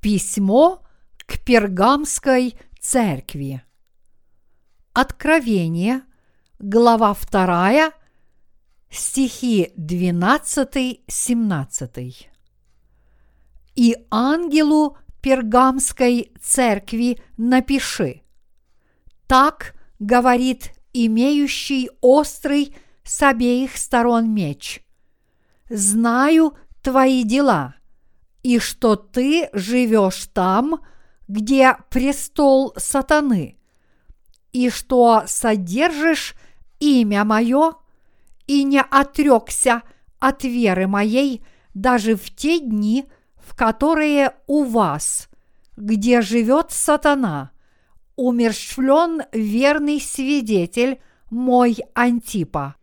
Письмо к Пергамской церкви. Откровение, глава 2, стихи 12-17. И ангелу Пергамской церкви напиши. Так говорит имеющий острый с обеих сторон меч. Знаю твои дела, и что ты живешь там, где престол сатаны, и что содержишь имя мое, и не отрекся от веры моей даже в те дни, в которые у вас, где живет сатана, умерщвлен верный свидетель мой Антипа.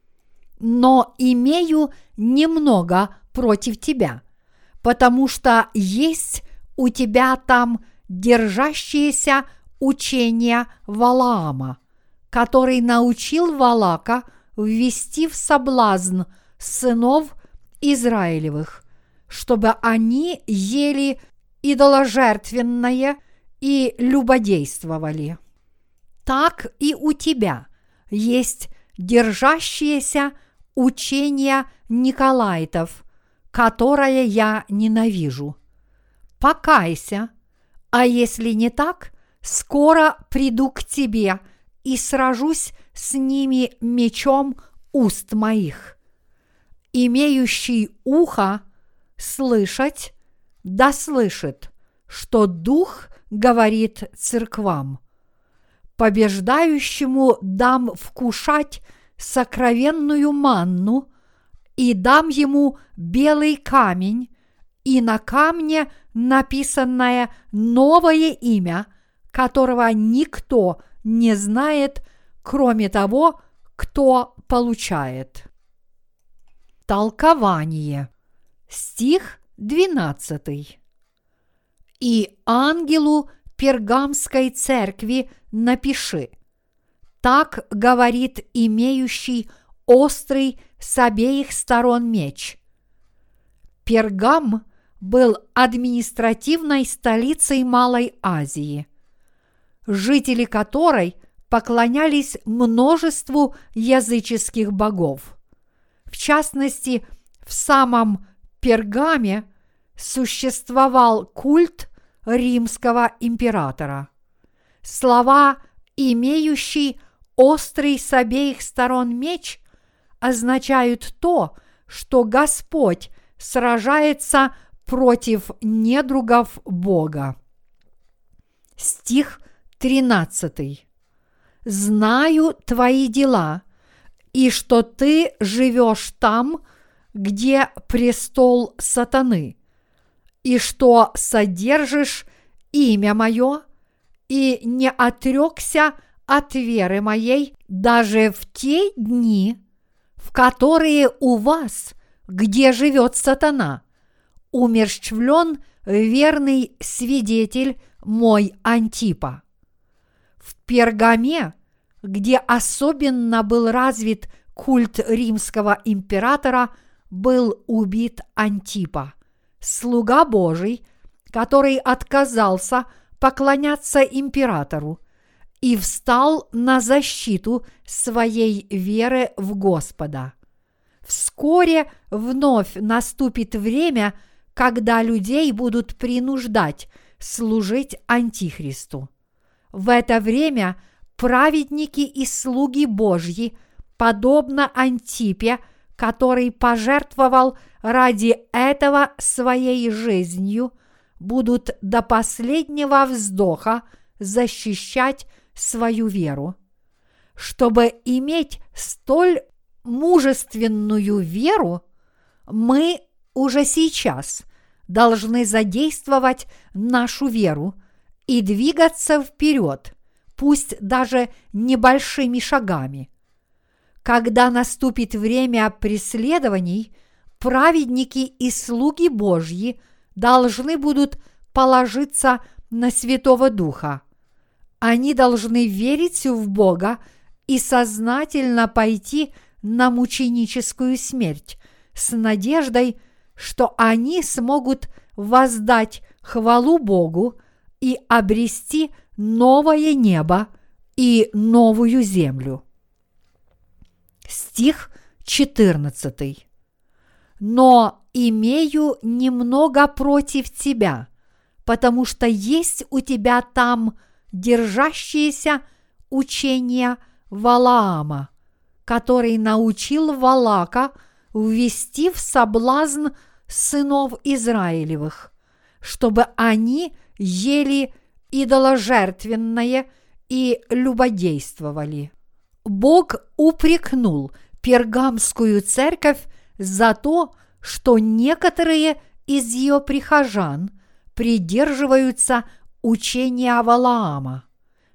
Но имею немного против тебя, потому что есть у тебя там держащиеся учения Валаама, который научил Валака ввести в соблазн сынов Израилевых, чтобы они ели идоложертвенное и любодействовали. Так и у тебя есть держащиеся учения Николайтов, которое я ненавижу. Покайся, а если не так, скоро приду к тебе и сражусь с ними мечом уст моих. Имеющий ухо слышать, да слышит, что Дух говорит церквам. Побеждающему дам вкушать сокровенную манну и дам ему белый камень, и на камне написанное новое имя, которого никто не знает, кроме того, кто получает. Толкование. Стих 12. И ангелу Пергамской церкви напиши. Так говорит имеющий острый с обеих сторон меч. Пергам был административной столицей Малой Азии, жители которой поклонялись множеству языческих богов. В частности, в самом Пергаме существовал культ римского императора. Слова «имеющий острый с обеих сторон меч» означают то, что Господь сражается против недругов Бога. Стих 13. «Знаю твои дела, и что ты живешь там, где престол сатаны, и что содержишь имя мое, и не отрекся от веры моей даже в те дни, в которые у вас, где живет сатана, умерщвлен верный свидетель мой Антипа. В Пергаме, где особенно был развит культ римского императора, был убит Антипа, слуга Божий, который отказался поклоняться императору и встал на защиту своей веры в Господа. Вскоре вновь наступит время, когда людей будут принуждать служить Антихристу. В это время праведники и слуги Божьи, подобно Антипе, который пожертвовал ради этого своей жизнью, будут до последнего вздоха защищать свою веру. Чтобы иметь столь мужественную веру, мы уже сейчас должны задействовать нашу веру и двигаться вперед, пусть даже небольшими шагами. Когда наступит время преследований, праведники и слуги Божьи должны будут положиться на Святого Духа. Они должны верить в Бога и сознательно пойти на мученическую смерть с надеждой, что они смогут воздать хвалу Богу и обрести новое небо и новую землю. Стих 14. Но имею немного против тебя, потому что есть у тебя там держащиеся учения Валаама, который научил Валака ввести в соблазн сынов Израилевых, чтобы они ели идоложертвенное и любодействовали. Бог упрекнул пергамскую церковь за то, что некоторые из ее прихожан придерживаются учения Валаама.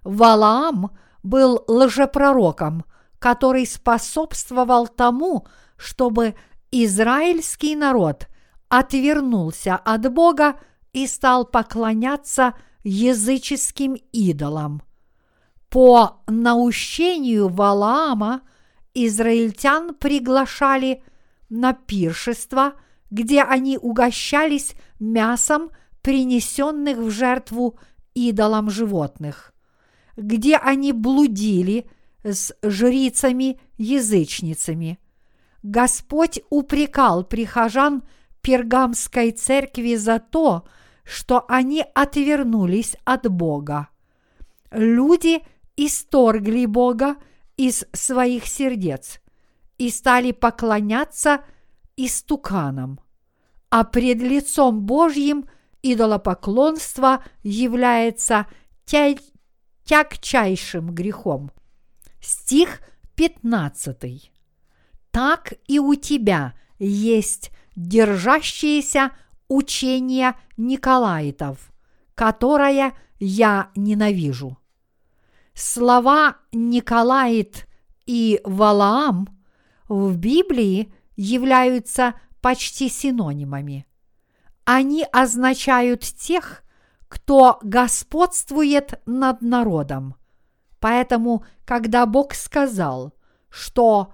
Валаам был лжепророком, который способствовал тому, чтобы израильский народ отвернулся от Бога и стал поклоняться языческим идолам. По наущению Валаама израильтян приглашали на пиршество, где они угощались мясом принесенных в жертву идолам животных, где они блудили с жрицами-язычницами. Господь упрекал прихожан Пергамской церкви за то, что они отвернулись от Бога. Люди исторгли Бога из своих сердец и стали поклоняться истуканам, а пред лицом Божьим идолопоклонство является тя- тягчайшим грехом. Стих 15. Так и у тебя есть держащиеся учения Николаитов, которое я ненавижу. Слова Николаит и Валаам в Библии являются почти синонимами. Они означают тех, кто господствует над народом. Поэтому, когда Бог сказал, что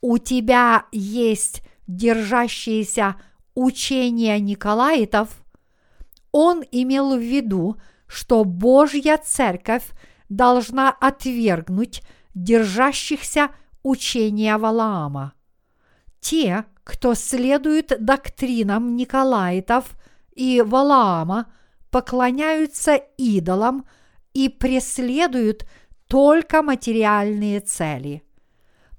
у тебя есть держащиеся учения Николаитов, он имел в виду, что Божья церковь должна отвергнуть держащихся учения Валаама. Те, кто следует доктринам Николаитов и Валаама, поклоняются идолам и преследуют только материальные цели.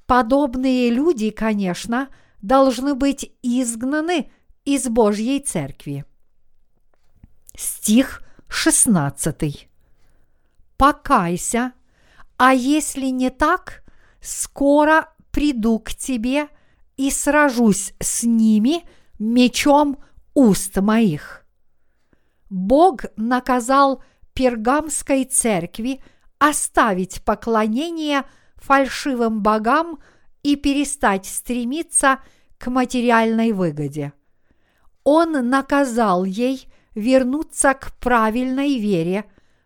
Подобные люди, конечно, должны быть изгнаны из Божьей церкви. Стих 16. Покайся, а если не так, скоро приду к тебе и сражусь с ними мечом уст моих. Бог наказал Пергамской церкви оставить поклонение фальшивым богам и перестать стремиться к материальной выгоде. Он наказал ей вернуться к правильной вере,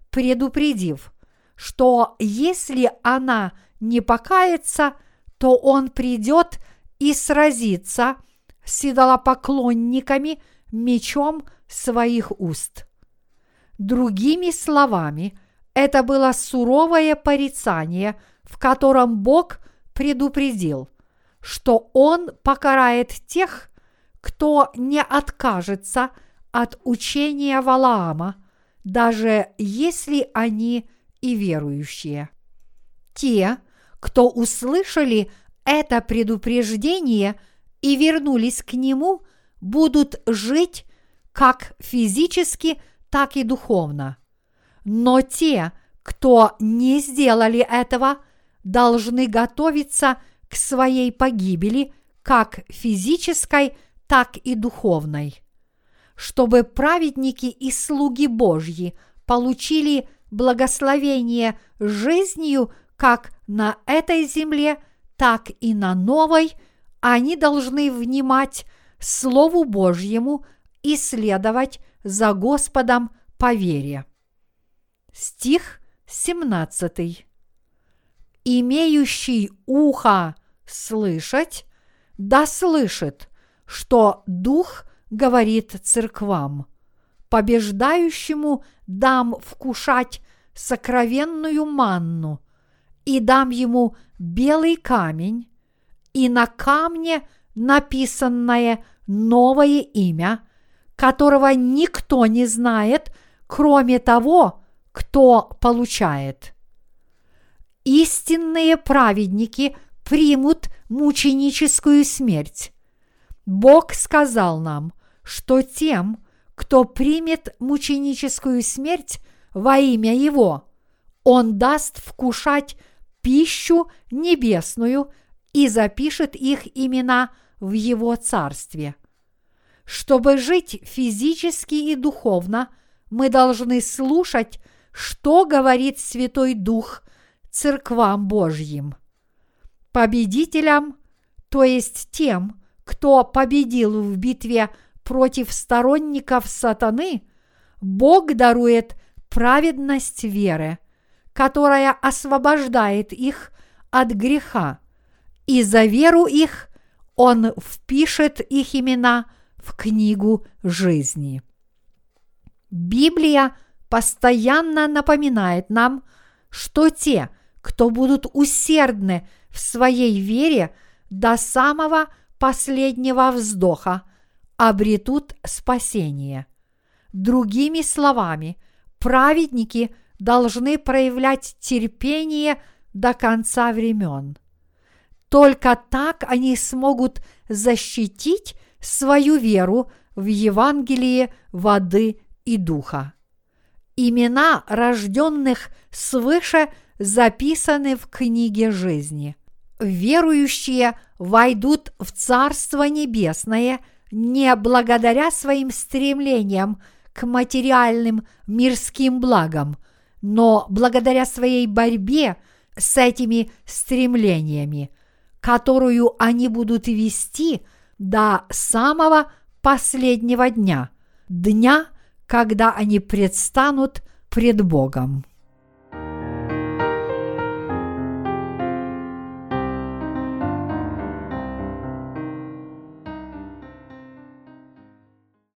предупредив, что если она не покается, то он придет и сразится с идолопоклонниками мечом своих уст. Другими словами, это было суровое порицание, в котором Бог предупредил, что Он покарает тех, кто не откажется от учения Валаама, даже если они и верующие. Те, кто услышали это предупреждение и вернулись к нему, будут жить как физически, так и духовно. Но те, кто не сделали этого, должны готовиться к своей погибели как физической, так и духовной. Чтобы праведники и слуги Божьи получили благословение жизнью как на этой земле, так и на новой, они должны внимать Слову Божьему и следовать за Господом по вере. Стих 17. Имеющий ухо слышать, да слышит, что Дух говорит церквам. побеждающему дам вкушать сокровенную манну, и дам ему белый камень, и на камне написанное новое имя, которого никто не знает, кроме того, кто получает. Истинные праведники примут мученическую смерть. Бог сказал нам, что тем, кто примет мученическую смерть во имя Его, Он даст вкушать пищу небесную и запишет их имена в Его Царстве. Чтобы жить физически и духовно, мы должны слушать, что говорит Святой Дух церквам Божьим. Победителям, то есть тем, кто победил в битве против сторонников сатаны, Бог дарует праведность веры, которая освобождает их от греха, и за веру их Он впишет их имена в книгу жизни. Библия постоянно напоминает нам, что те, кто будут усердны в своей вере до самого последнего вздоха, обретут спасение. Другими словами, праведники должны проявлять терпение до конца времен. Только так они смогут защитить свою веру в Евангелие воды и духа. Имена рожденных свыше записаны в книге жизни. Верующие войдут в Царство Небесное не благодаря своим стремлениям к материальным мирским благам, но благодаря своей борьбе с этими стремлениями, которую они будут вести до самого последнего дня, дня, когда они предстанут пред Богом.